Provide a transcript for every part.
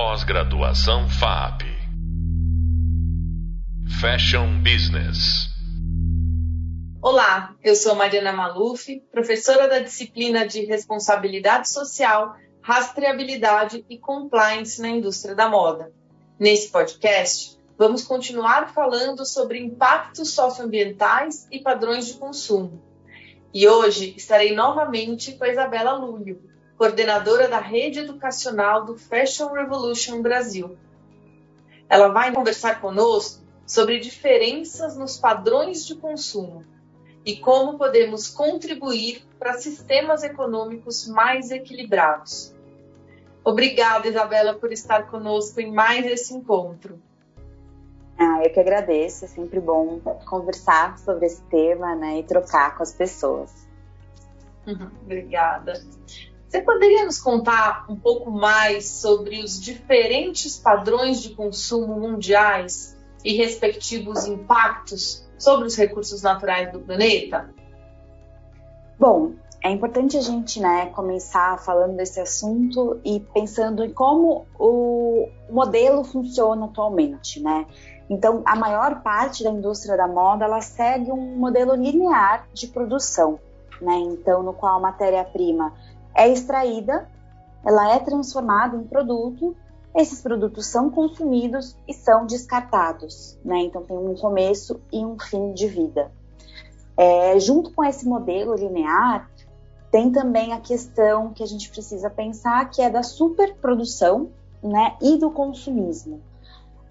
Pós-graduação FAP. Fashion Business. Olá, eu sou Mariana Maluf, professora da disciplina de Responsabilidade Social, Rastreabilidade e Compliance na indústria da moda. Nesse podcast, vamos continuar falando sobre impactos socioambientais e padrões de consumo. E hoje estarei novamente com a Isabela Lúlio, coordenadora da rede educacional do Fashion Revolution Brasil. Ela vai conversar conosco sobre diferenças nos padrões de consumo e como podemos contribuir para sistemas econômicos mais equilibrados. Obrigada, Isabela, por estar conosco em mais esse encontro. Ah, eu que agradeço, é sempre bom conversar sobre esse tema né, e trocar com as pessoas. Obrigada. Você poderia nos contar um pouco mais sobre os diferentes padrões de consumo mundiais e respectivos impactos sobre os recursos naturais do planeta? Bom, é importante a gente né, começar falando desse assunto e pensando em como o modelo funciona atualmente, né? Então, a maior parte da indústria da moda ela segue um modelo linear de produção, né? Então, no qual a matéria-prima é extraída, ela é transformada em produto, esses produtos são consumidos e são descartados, né? Então tem um começo e um fim de vida. É, junto com esse modelo linear, tem também a questão que a gente precisa pensar, que é da superprodução, né, e do consumismo.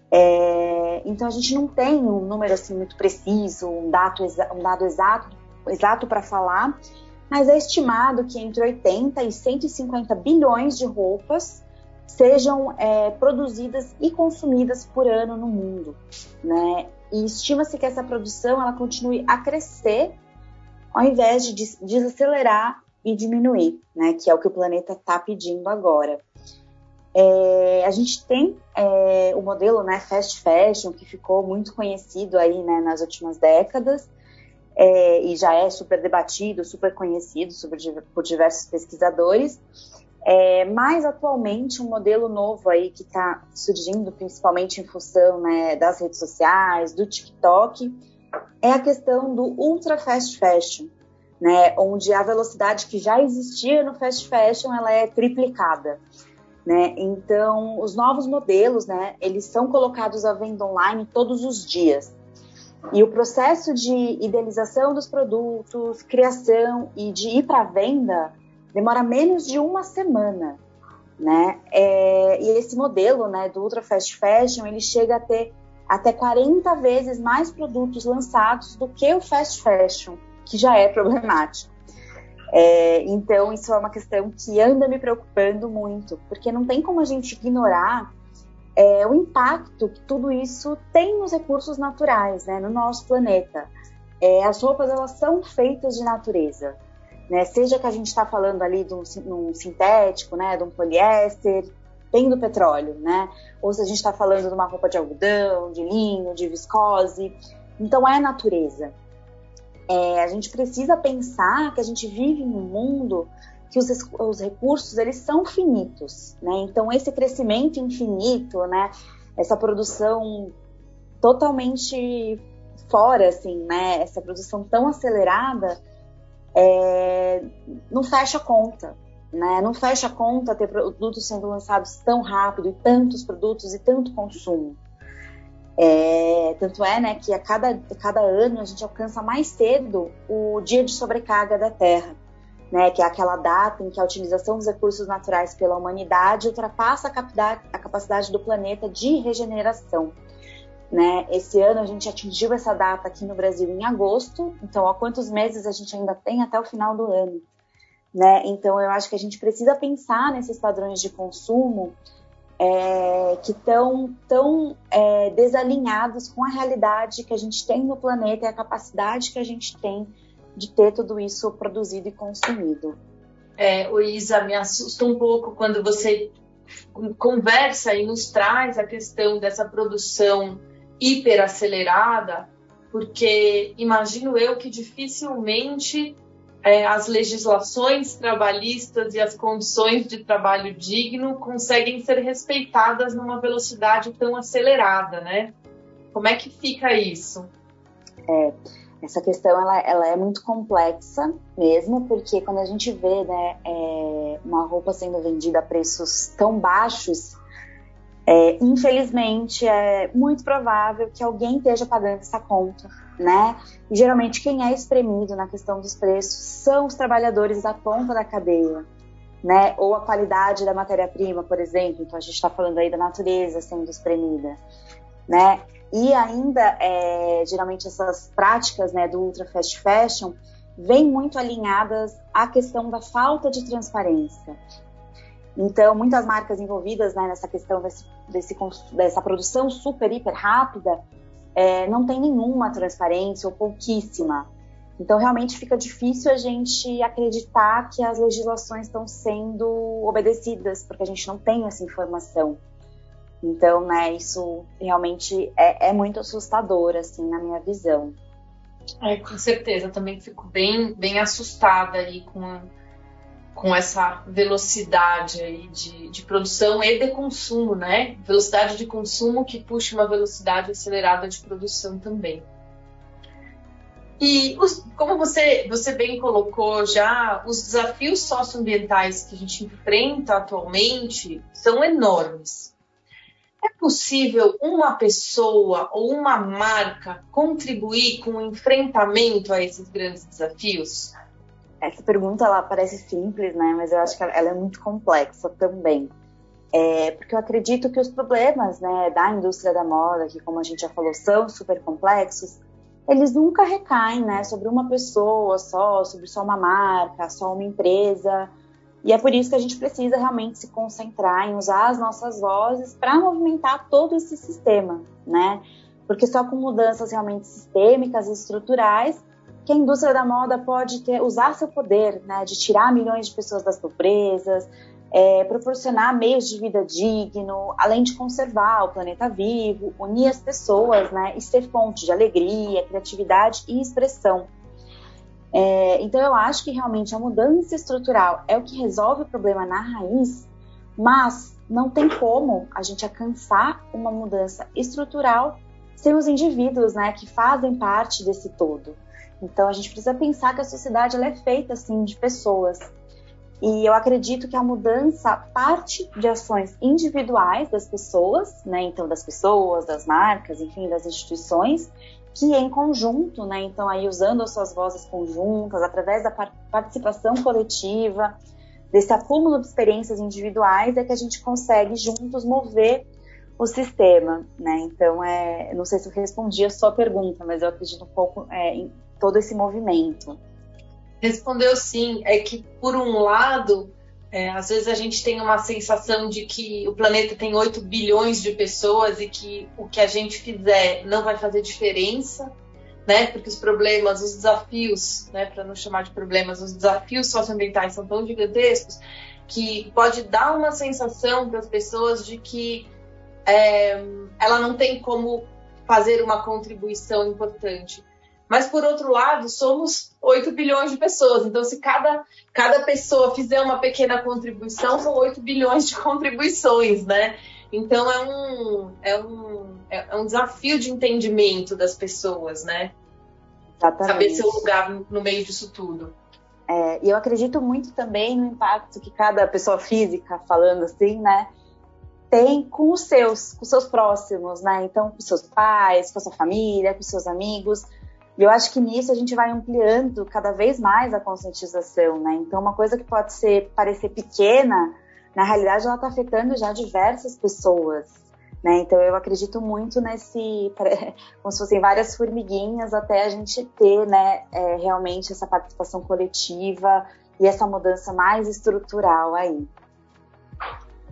É, então a gente não tem um número assim muito preciso, um dado, um dado exato, exato para falar, mas é estimado que entre 80 e 150 bilhões de roupas sejam é, produzidas e consumidas por ano no mundo, né? E estima-se que essa produção ela continue a crescer ao invés de desacelerar e diminuir, né? Que é o que o planeta está pedindo agora. É, a gente tem é, o modelo né, fast fashion que ficou muito conhecido aí né, nas últimas décadas é, e já é super debatido, super conhecido por diversos pesquisadores. É, mas atualmente um modelo novo aí que está surgindo, principalmente em função né, das redes sociais, do TikTok, é a questão do ultra fast fashion, né, onde a velocidade que já existia no fast fashion ela é triplicada. Né? Então, os novos modelos, né, eles são colocados à venda online todos os dias. E o processo de idealização dos produtos, criação e de ir para venda demora menos de uma semana, né? É, e esse modelo, né, do ultra fast fashion, ele chega a ter até 40 vezes mais produtos lançados do que o fast fashion, que já é problemático. É, então, isso é uma questão que anda me preocupando muito, porque não tem como a gente ignorar é, o impacto que tudo isso tem nos recursos naturais, né, no nosso planeta. É, as roupas elas são feitas de natureza, né? Seja que a gente está falando ali de um, um, sintético, né, de um poliéster, bem do petróleo, né? Ou se a gente está falando de uma roupa de algodão, de linho, de viscose, então é natureza. É, a gente precisa pensar que a gente vive num mundo que os, os recursos eles são finitos, né? Então esse crescimento infinito, né? Essa produção totalmente fora, assim, né? Essa produção tão acelerada é, não fecha conta, né? Não fecha conta ter produtos sendo lançados tão rápido e tantos produtos e tanto consumo. É, tanto é, né, que a cada, cada ano a gente alcança mais cedo o dia de sobrecarga da Terra né, que é aquela data em que a utilização dos recursos naturais pela humanidade ultrapassa a capacidade do planeta de regeneração. Né? Esse ano a gente atingiu essa data aqui no Brasil em agosto, então há quantos meses a gente ainda tem até o final do ano? Né? Então eu acho que a gente precisa pensar nesses padrões de consumo é, que estão tão, é, desalinhados com a realidade que a gente tem no planeta e a capacidade que a gente tem de ter tudo isso produzido e consumido. É, o Isa, me assusta um pouco quando você conversa e nos traz a questão dessa produção hiperacelerada, porque imagino eu que dificilmente é, as legislações trabalhistas e as condições de trabalho digno conseguem ser respeitadas numa velocidade tão acelerada, né? Como é que fica isso? É, essa questão ela, ela, é muito complexa mesmo, porque quando a gente vê né, é, uma roupa sendo vendida a preços tão baixos, é, infelizmente é muito provável que alguém esteja pagando essa conta, né? E geralmente quem é espremido na questão dos preços são os trabalhadores da ponta da cadeia, né? Ou a qualidade da matéria-prima, por exemplo. Então a gente está falando aí da natureza sendo espremida, né? E ainda, é, geralmente, essas práticas né, do ultra fast fashion vêm muito alinhadas à questão da falta de transparência. Então, muitas marcas envolvidas né, nessa questão desse, desse, dessa produção super, hiper rápida é, não tem nenhuma transparência ou pouquíssima. Então, realmente fica difícil a gente acreditar que as legislações estão sendo obedecidas, porque a gente não tem essa informação. Então, né, isso realmente é, é muito assustador, assim, na minha visão. É, com certeza, também fico bem, bem assustada aí com, com essa velocidade aí de, de produção e de consumo, né? Velocidade de consumo que puxa uma velocidade acelerada de produção também. E os, como você, você bem colocou já, os desafios socioambientais que a gente enfrenta atualmente são enormes. É possível uma pessoa ou uma marca contribuir com o enfrentamento a esses grandes desafios? Essa pergunta ela parece simples, né? Mas eu acho que ela é muito complexa também. É, porque eu acredito que os problemas né, da indústria da moda, que como a gente já falou, são super complexos, eles nunca recaem né, sobre uma pessoa só, sobre só uma marca, só uma empresa e é por isso que a gente precisa realmente se concentrar em usar as nossas vozes para movimentar todo esse sistema, né? Porque só com mudanças realmente sistêmicas e estruturais que a indústria da moda pode ter, usar seu poder, né, de tirar milhões de pessoas das pobrezas, é, proporcionar meios de vida digno, além de conservar o planeta vivo, unir as pessoas, né, e ser fonte de alegria, criatividade e expressão. É, então eu acho que realmente a mudança estrutural é o que resolve o problema na raiz, mas não tem como a gente alcançar uma mudança estrutural sem os indivíduos, né, que fazem parte desse todo. Então a gente precisa pensar que a sociedade ela é feita assim de pessoas. E eu acredito que a mudança parte de ações individuais das pessoas, né? Então das pessoas, das marcas, enfim, das instituições, que em conjunto, né, então aí usando as suas vozes conjuntas, através da participação coletiva, desse acúmulo de experiências individuais, é que a gente consegue juntos mover o sistema, né? Então, é, não sei se eu respondi a sua pergunta, mas eu acredito um pouco é, em todo esse movimento. Respondeu sim. É que, por um lado, é, às vezes a gente tem uma sensação de que o planeta tem 8 bilhões de pessoas e que o que a gente fizer não vai fazer diferença, né? Porque os problemas, os desafios, né? Para não chamar de problemas, os desafios socioambientais são tão gigantescos que pode dar uma sensação para as pessoas de que é, ela não tem como fazer uma contribuição importante. Mas, por outro lado, somos 8 bilhões de pessoas. Então, se cada, cada pessoa fizer uma pequena contribuição, são 8 bilhões de contribuições, né? Então, é um, é um, é um desafio de entendimento das pessoas, né? Exatamente. Saber seu lugar no meio disso tudo. É, e eu acredito muito também no impacto que cada pessoa física, falando assim, né, tem com os seus, com os seus próximos, né? Então, com seus pais, com a sua família, com seus amigos. E eu acho que nisso a gente vai ampliando cada vez mais a conscientização, né? Então, uma coisa que pode ser parecer pequena, na realidade ela está afetando já diversas pessoas, né? Então, eu acredito muito nesse, como se fossem várias formiguinhas até a gente ter, né, é, realmente essa participação coletiva e essa mudança mais estrutural aí.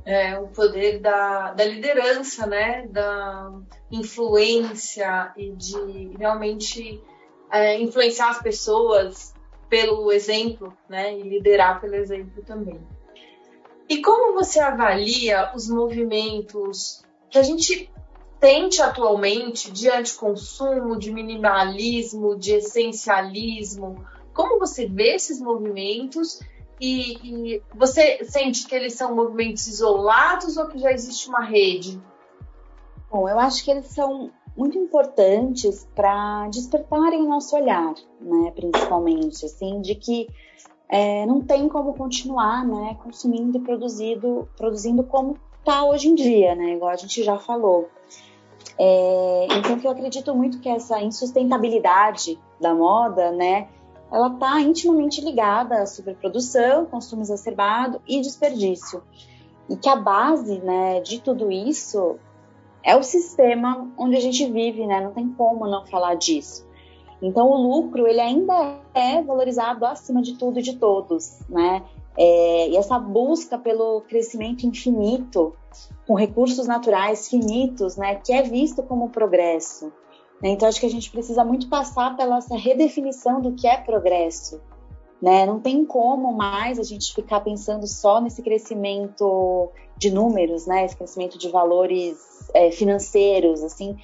É, o poder da, da liderança, né? Da influência e de realmente é, influenciar as pessoas pelo exemplo, né? E liderar pelo exemplo também. E como você avalia os movimentos que a gente tente atualmente de anticonsumo, de minimalismo, de essencialismo? como você vê esses movimentos e, e, você sente que eles são movimentos isolados ou que já existe uma rede? Bom, eu acho que eles são muito importantes para despertarem nosso olhar, né, principalmente, assim, de que é, não tem como continuar, né, consumindo e produzido, produzindo como está hoje em dia, né, igual a gente já falou. É, então, eu acredito muito que essa insustentabilidade da moda, né, ela está intimamente ligada à superprodução, consumo exacerbado e desperdício. E que a base, né, de tudo isso é o sistema onde a gente vive, né? Não tem como não falar disso. Então, o lucro, ele ainda é valorizado acima de tudo e de todos, né? É, e essa busca pelo crescimento infinito, com recursos naturais finitos, né? Que é visto como progresso. Né? Então, acho que a gente precisa muito passar pela essa redefinição do que é progresso. Né? Não tem como mais a gente ficar pensando só nesse crescimento de números, né? Esse crescimento de valores é, financeiros, assim,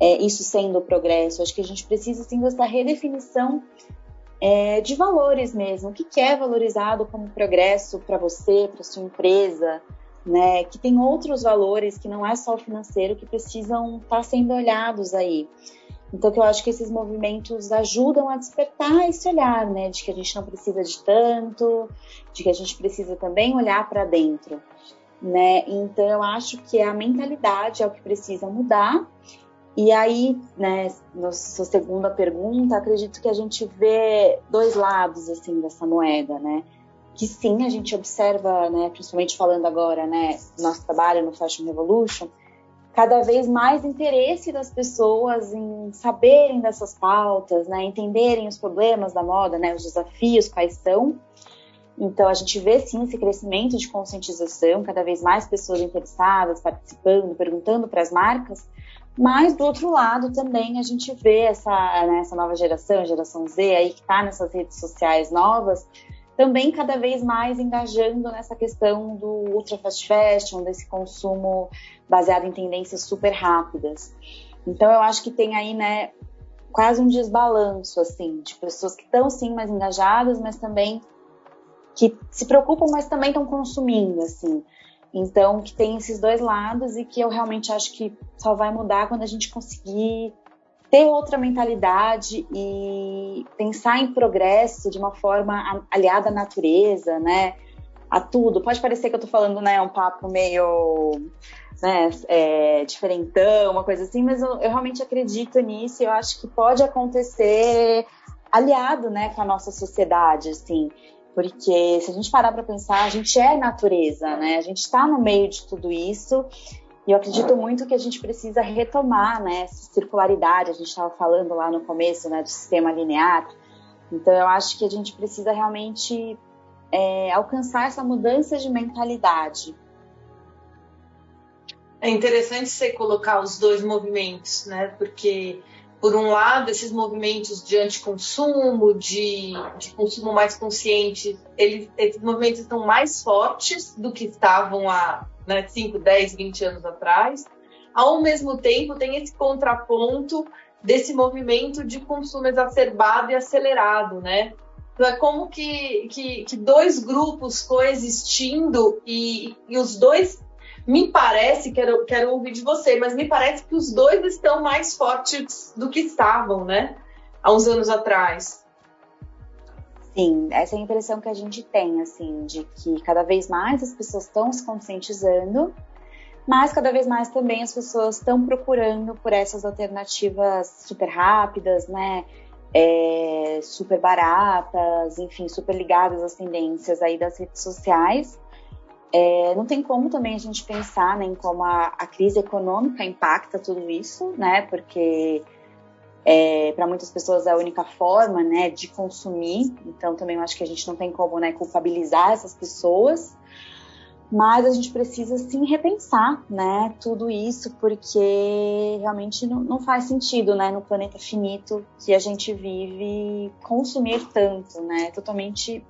é, isso sendo o progresso. Acho que a gente precisa sim dessa redefinição é, de valores mesmo. O que, que é valorizado como progresso para você, para sua empresa, né? Que tem outros valores que não é só o financeiro que precisam estar tá sendo olhados aí. Então, eu acho que esses movimentos ajudam a despertar esse olhar, né, de que a gente não precisa de tanto, de que a gente precisa também olhar para dentro, né? Então, eu acho que a mentalidade é o que precisa mudar. E aí, né, na sua segunda pergunta, acredito que a gente vê dois lados assim dessa moeda, né? Que sim, a gente observa, né, principalmente falando agora, né, nosso trabalho no Fashion Revolution, cada vez mais interesse das pessoas em saberem dessas pautas, né, entenderem os problemas da moda, né, os desafios quais são. Então a gente vê sim esse crescimento de conscientização, cada vez mais pessoas interessadas, participando, perguntando para as marcas. Mas do outro lado também a gente vê essa, né, essa nova geração, geração Z aí que está nessas redes sociais novas, também cada vez mais engajando nessa questão do ultra fast fashion, desse consumo baseado em tendências super rápidas. Então eu acho que tem aí, né, quase um desbalanço assim, de pessoas que estão sim mais engajadas, mas também que se preocupam, mas também estão consumindo, assim. Então, que tem esses dois lados e que eu realmente acho que só vai mudar quando a gente conseguir ter outra mentalidade e pensar em progresso de uma forma aliada à natureza, né? A tudo. Pode parecer que eu tô falando, né, um papo meio né, é, diferentão, uma coisa assim, mas eu, eu realmente acredito nisso e eu acho que pode acontecer aliado, né, com a nossa sociedade, assim. Porque se a gente parar para pensar, a gente é natureza, né? A gente está no meio de tudo isso e eu acredito muito que a gente precisa retomar né, essa circularidade, a gente estava falando lá no começo né, do sistema linear. Então, eu acho que a gente precisa realmente é, alcançar essa mudança de mentalidade. É interessante você colocar os dois movimentos, né? Porque, por um lado, esses movimentos de anticonsumo, de, de consumo mais consciente, eles, esses movimentos estão mais fortes do que estavam há né, 5, 10, 20 anos atrás. Ao mesmo tempo, tem esse contraponto desse movimento de consumo exacerbado e acelerado, né? Então, é como que, que, que dois grupos coexistindo e, e, os dois, me parece, quero, quero ouvir de você, mas me parece que os dois estão mais fortes do que estavam, né? Há uns anos atrás. Sim, essa é a impressão que a gente tem, assim, de que cada vez mais as pessoas estão se conscientizando, mas cada vez mais também as pessoas estão procurando por essas alternativas super rápidas, né? É, super baratas, enfim, super ligadas às tendências aí das redes sociais. É, não tem como também a gente pensar né, em como a, a crise econômica impacta tudo isso, né? Porque é, para muitas pessoas é a única forma né, de consumir, então também eu acho que a gente não tem como né, culpabilizar essas pessoas, mas a gente precisa sim repensar né, tudo isso, porque realmente não, não faz sentido né, no planeta finito que a gente vive consumir tanto, né, totalmente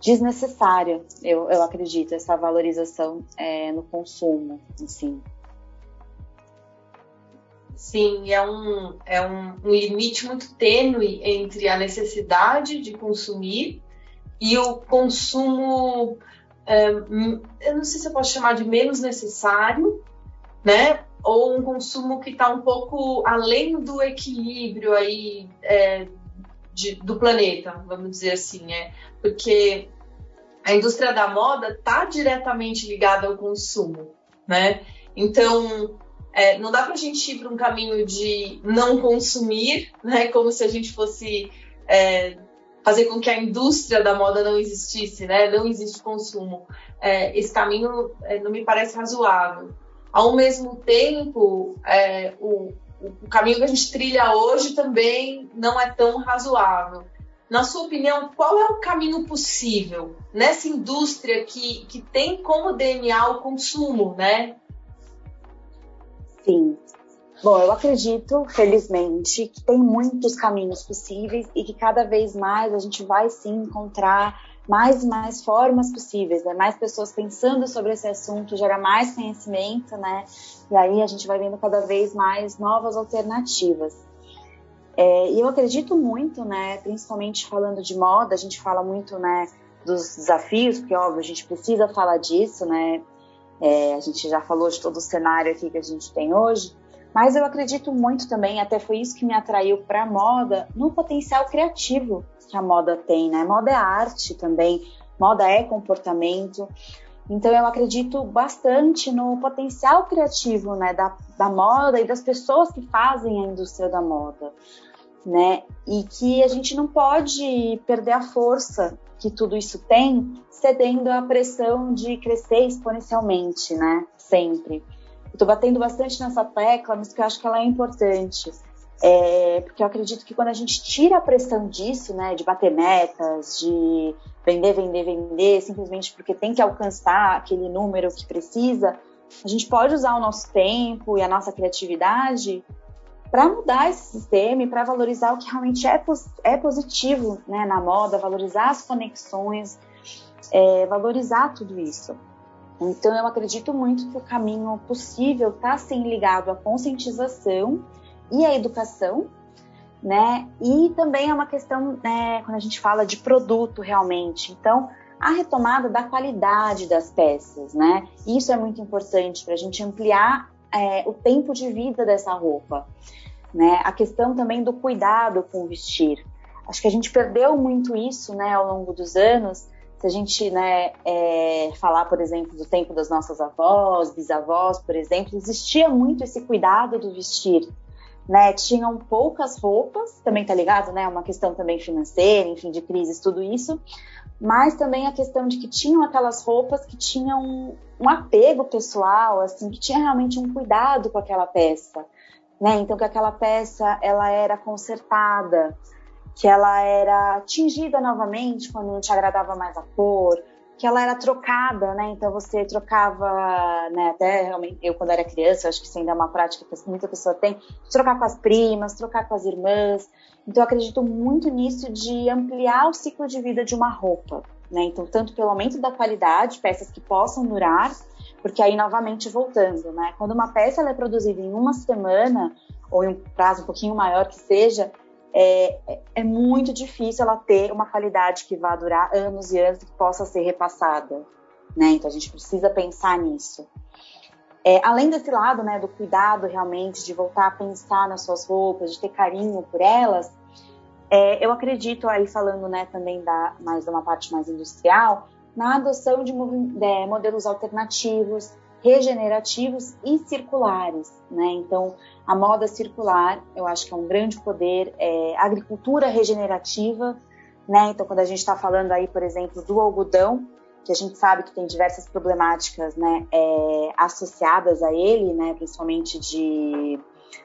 desnecessária, eu, eu acredito, essa valorização é, no consumo, assim. sim, é um, é um, um limite muito tênue entre a necessidade de consumir e o consumo, é, eu não sei se eu posso chamar de menos necessário, né? Ou um consumo que está um pouco além do equilíbrio aí é, de, do planeta, vamos dizer assim, é, porque a indústria da moda está diretamente ligada ao consumo, né? Então, é, não dá para a gente ir para um caminho de não consumir, né? Como se a gente fosse é, fazer com que a indústria da moda não existisse, né? Não existe consumo. É, esse caminho é, não me parece razoável. Ao mesmo tempo, é, o, o caminho que a gente trilha hoje também não é tão razoável. Na sua opinião, qual é o caminho possível nessa indústria que, que tem como DNA o consumo, né? Sim. Bom, eu acredito, felizmente, que tem muitos caminhos possíveis e que cada vez mais a gente vai sim encontrar mais e mais formas possíveis, né? mais pessoas pensando sobre esse assunto, gera mais conhecimento, né? E aí a gente vai vendo cada vez mais novas alternativas. É, e eu acredito muito, né, principalmente falando de moda, a gente fala muito, né, dos desafios, porque óbvio a gente precisa falar disso, né? É, a gente já falou de todo o cenário aqui que a gente tem hoje, mas eu acredito muito também, até foi isso que me atraiu para a moda, no potencial criativo que a moda tem, né? Moda é arte também, moda é comportamento. Então eu acredito bastante no potencial criativo, né, da, da moda e das pessoas que fazem a indústria da moda né? E que a gente não pode perder a força que tudo isso tem, cedendo à pressão de crescer exponencialmente, né? Sempre. Estou batendo bastante nessa tecla, mas que eu acho que ela é importante. É, porque eu acredito que quando a gente tira a pressão disso, né, de bater metas, de vender, vender, vender, simplesmente porque tem que alcançar aquele número que precisa, a gente pode usar o nosso tempo e a nossa criatividade para mudar esse sistema e para valorizar o que realmente é, é positivo né, na moda, valorizar as conexões, é, valorizar tudo isso. Então, eu acredito muito que o caminho possível está sim ligado à conscientização e à educação, né? E também é uma questão, né, quando a gente fala de produto realmente. Então, a retomada da qualidade das peças, né? Isso é muito importante para a gente ampliar é, o tempo de vida dessa roupa né? A questão também do cuidado com vestir. Acho que a gente perdeu muito isso, né, ao longo dos anos. Se a gente, né, é, falar, por exemplo, do tempo das nossas avós, bisavós, por exemplo, existia muito esse cuidado do vestir, né? Tinham poucas roupas, também tá ligado, né? Uma questão também financeira, enfim, de crises, tudo isso. Mas também a questão de que tinham aquelas roupas que tinham um, um apego pessoal, assim, que tinha realmente um cuidado com aquela peça né? Então que aquela peça ela era consertada, que ela era tingida novamente quando não te agradava mais a cor, que ela era trocada, né? Então você trocava, né? Até realmente eu quando era criança, acho que isso ainda é uma prática que muita pessoa tem, trocar com as primas, trocar com as irmãs. Então eu acredito muito nisso de ampliar o ciclo de vida de uma roupa, né? Então tanto pelo aumento da qualidade, peças que possam durar, porque aí, novamente, voltando, né? Quando uma peça é produzida em uma semana, ou em um prazo um pouquinho maior que seja, é, é muito difícil ela ter uma qualidade que vá durar anos e anos e que possa ser repassada, né? Então, a gente precisa pensar nisso. É, além desse lado, né, do cuidado realmente, de voltar a pensar nas suas roupas, de ter carinho por elas, é, eu acredito aí falando, né, também da mais de uma parte mais industrial, na adoção de, de modelos alternativos, regenerativos e circulares, né? Então, a moda circular, eu acho que é um grande poder, é, agricultura regenerativa, né? Então, quando a gente está falando aí, por exemplo, do algodão, que a gente sabe que tem diversas problemáticas, né, é, associadas a ele, né, principalmente de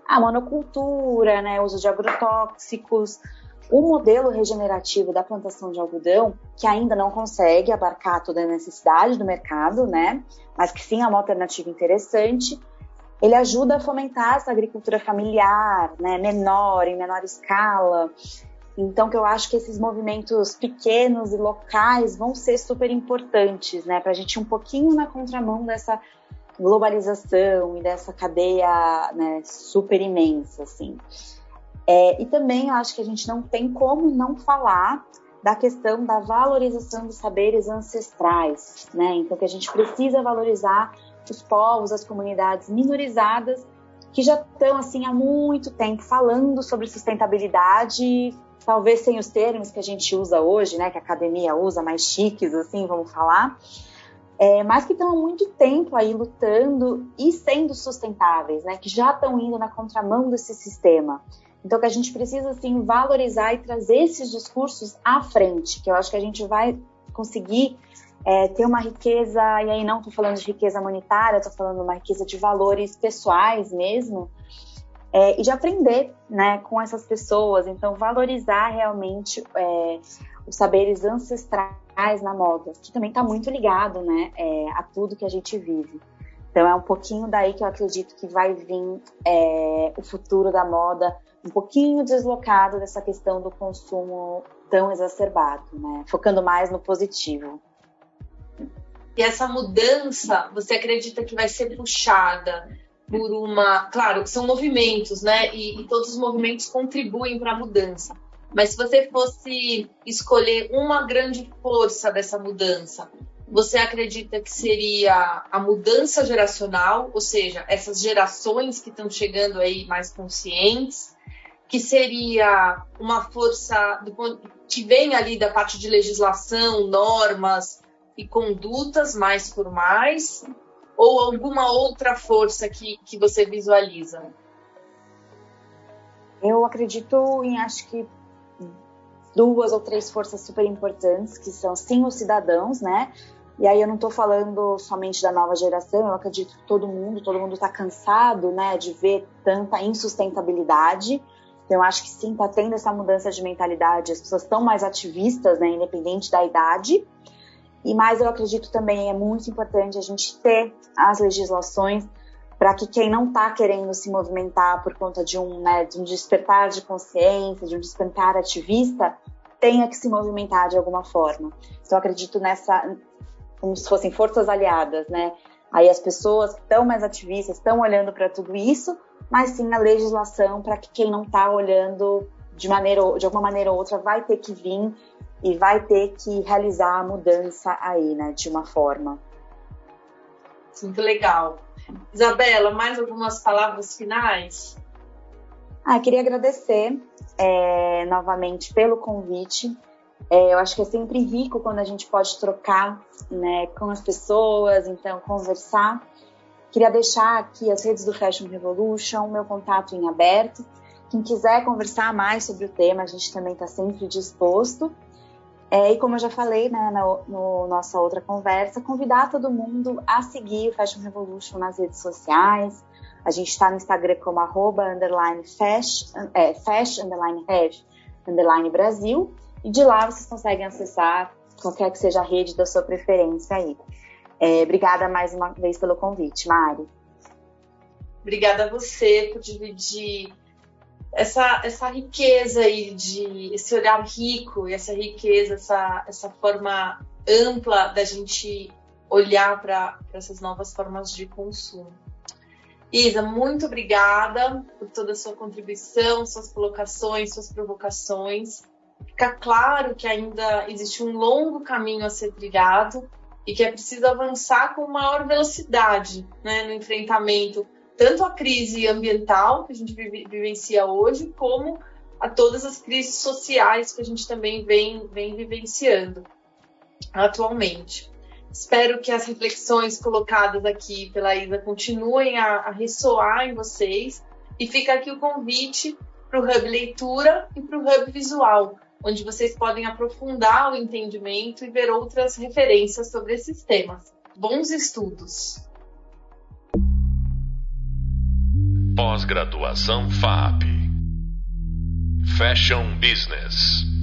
a monocultura, né, uso de agrotóxicos, o modelo regenerativo da plantação de algodão, que ainda não consegue abarcar toda a necessidade do mercado, né? Mas que sim é uma alternativa interessante. Ele ajuda a fomentar essa agricultura familiar, né? Menor, em menor escala. Então, que eu acho que esses movimentos pequenos e locais vão ser super importantes, né? Para a gente ir um pouquinho na contramão dessa globalização e dessa cadeia né, super imensa, assim. É, e também eu acho que a gente não tem como não falar da questão da valorização dos saberes ancestrais, né? Então que a gente precisa valorizar os povos, as comunidades minorizadas que já estão assim há muito tempo falando sobre sustentabilidade, talvez sem os termos que a gente usa hoje, né, que a academia usa, mais chiques assim, vamos falar, é, mas que estão há muito tempo aí lutando e sendo sustentáveis, né, que já estão indo na contramão desse sistema. Então, que a gente precisa, assim, valorizar e trazer esses discursos à frente, que eu acho que a gente vai conseguir é, ter uma riqueza, e aí não estou falando de riqueza monetária, estou falando de uma riqueza de valores pessoais mesmo, é, e de aprender né, com essas pessoas. Então, valorizar realmente é, os saberes ancestrais na moda, que também está muito ligado né, é, a tudo que a gente vive. Então, é um pouquinho daí que eu acredito que vai vir é, o futuro da moda um pouquinho deslocado dessa questão do consumo tão exacerbado, né? Focando mais no positivo. E essa mudança, você acredita que vai ser puxada por uma. Claro, são movimentos, né? E, e todos os movimentos contribuem para a mudança. Mas se você fosse escolher uma grande força dessa mudança, você acredita que seria a mudança geracional, ou seja, essas gerações que estão chegando aí mais conscientes, que seria uma força do, que vem ali da parte de legislação, normas e condutas mais formais, ou alguma outra força que, que você visualiza? Eu acredito em acho que duas ou três forças super importantes, que são sim os cidadãos, né? E aí eu não estou falando somente da nova geração, eu acredito que todo mundo, todo mundo está cansado, né, de ver tanta insustentabilidade então, eu acho que sim, está tendo essa mudança de mentalidade, as pessoas estão mais ativistas, né, independente da idade. E mais eu acredito também é muito importante a gente ter as legislações para que quem não está querendo se movimentar por conta de um, né, de um despertar de consciência, de um despertar ativista, tenha que se movimentar de alguma forma. Então, eu acredito nessa, como se fossem forças aliadas, né? Aí as pessoas estão mais ativistas, estão olhando para tudo isso, mas sim a legislação para que quem não está olhando de maneira de alguma maneira ou outra vai ter que vir e vai ter que realizar a mudança aí, né, de uma forma. Muito legal. Isabela, mais algumas palavras finais? Ah, queria agradecer é, novamente pelo convite. É, eu acho que é sempre rico quando a gente pode trocar né, com as pessoas, então conversar. Queria deixar aqui as redes do Fashion Revolution, meu contato em aberto. Quem quiser conversar mais sobre o tema, a gente também está sempre disposto. É, e como eu já falei né, na no nossa outra conversa, convidar todo mundo a seguir o Fashion Revolution nas redes sociais. A gente está no Instagram como arroba, underline, é, underline, hash, underline Brasil. E de lá vocês conseguem acessar qualquer que seja a rede da sua preferência aí. É, obrigada mais uma vez pelo convite, Mari. Obrigada a você por dividir essa, essa riqueza aí de esse olhar rico e essa riqueza, essa, essa forma ampla da gente olhar para essas novas formas de consumo. Isa, muito obrigada por toda a sua contribuição, suas colocações, suas provocações. Fica claro que ainda existe um longo caminho a ser trilhado e que é preciso avançar com maior velocidade né, no enfrentamento tanto à crise ambiental que a gente vivencia hoje, como a todas as crises sociais que a gente também vem, vem vivenciando atualmente. Espero que as reflexões colocadas aqui pela Isa continuem a, a ressoar em vocês e fica aqui o convite para o Hub Leitura e para o Hub Visual, onde vocês podem aprofundar o entendimento e ver outras referências sobre esses temas. Bons estudos! Pós-graduação FAP Fashion Business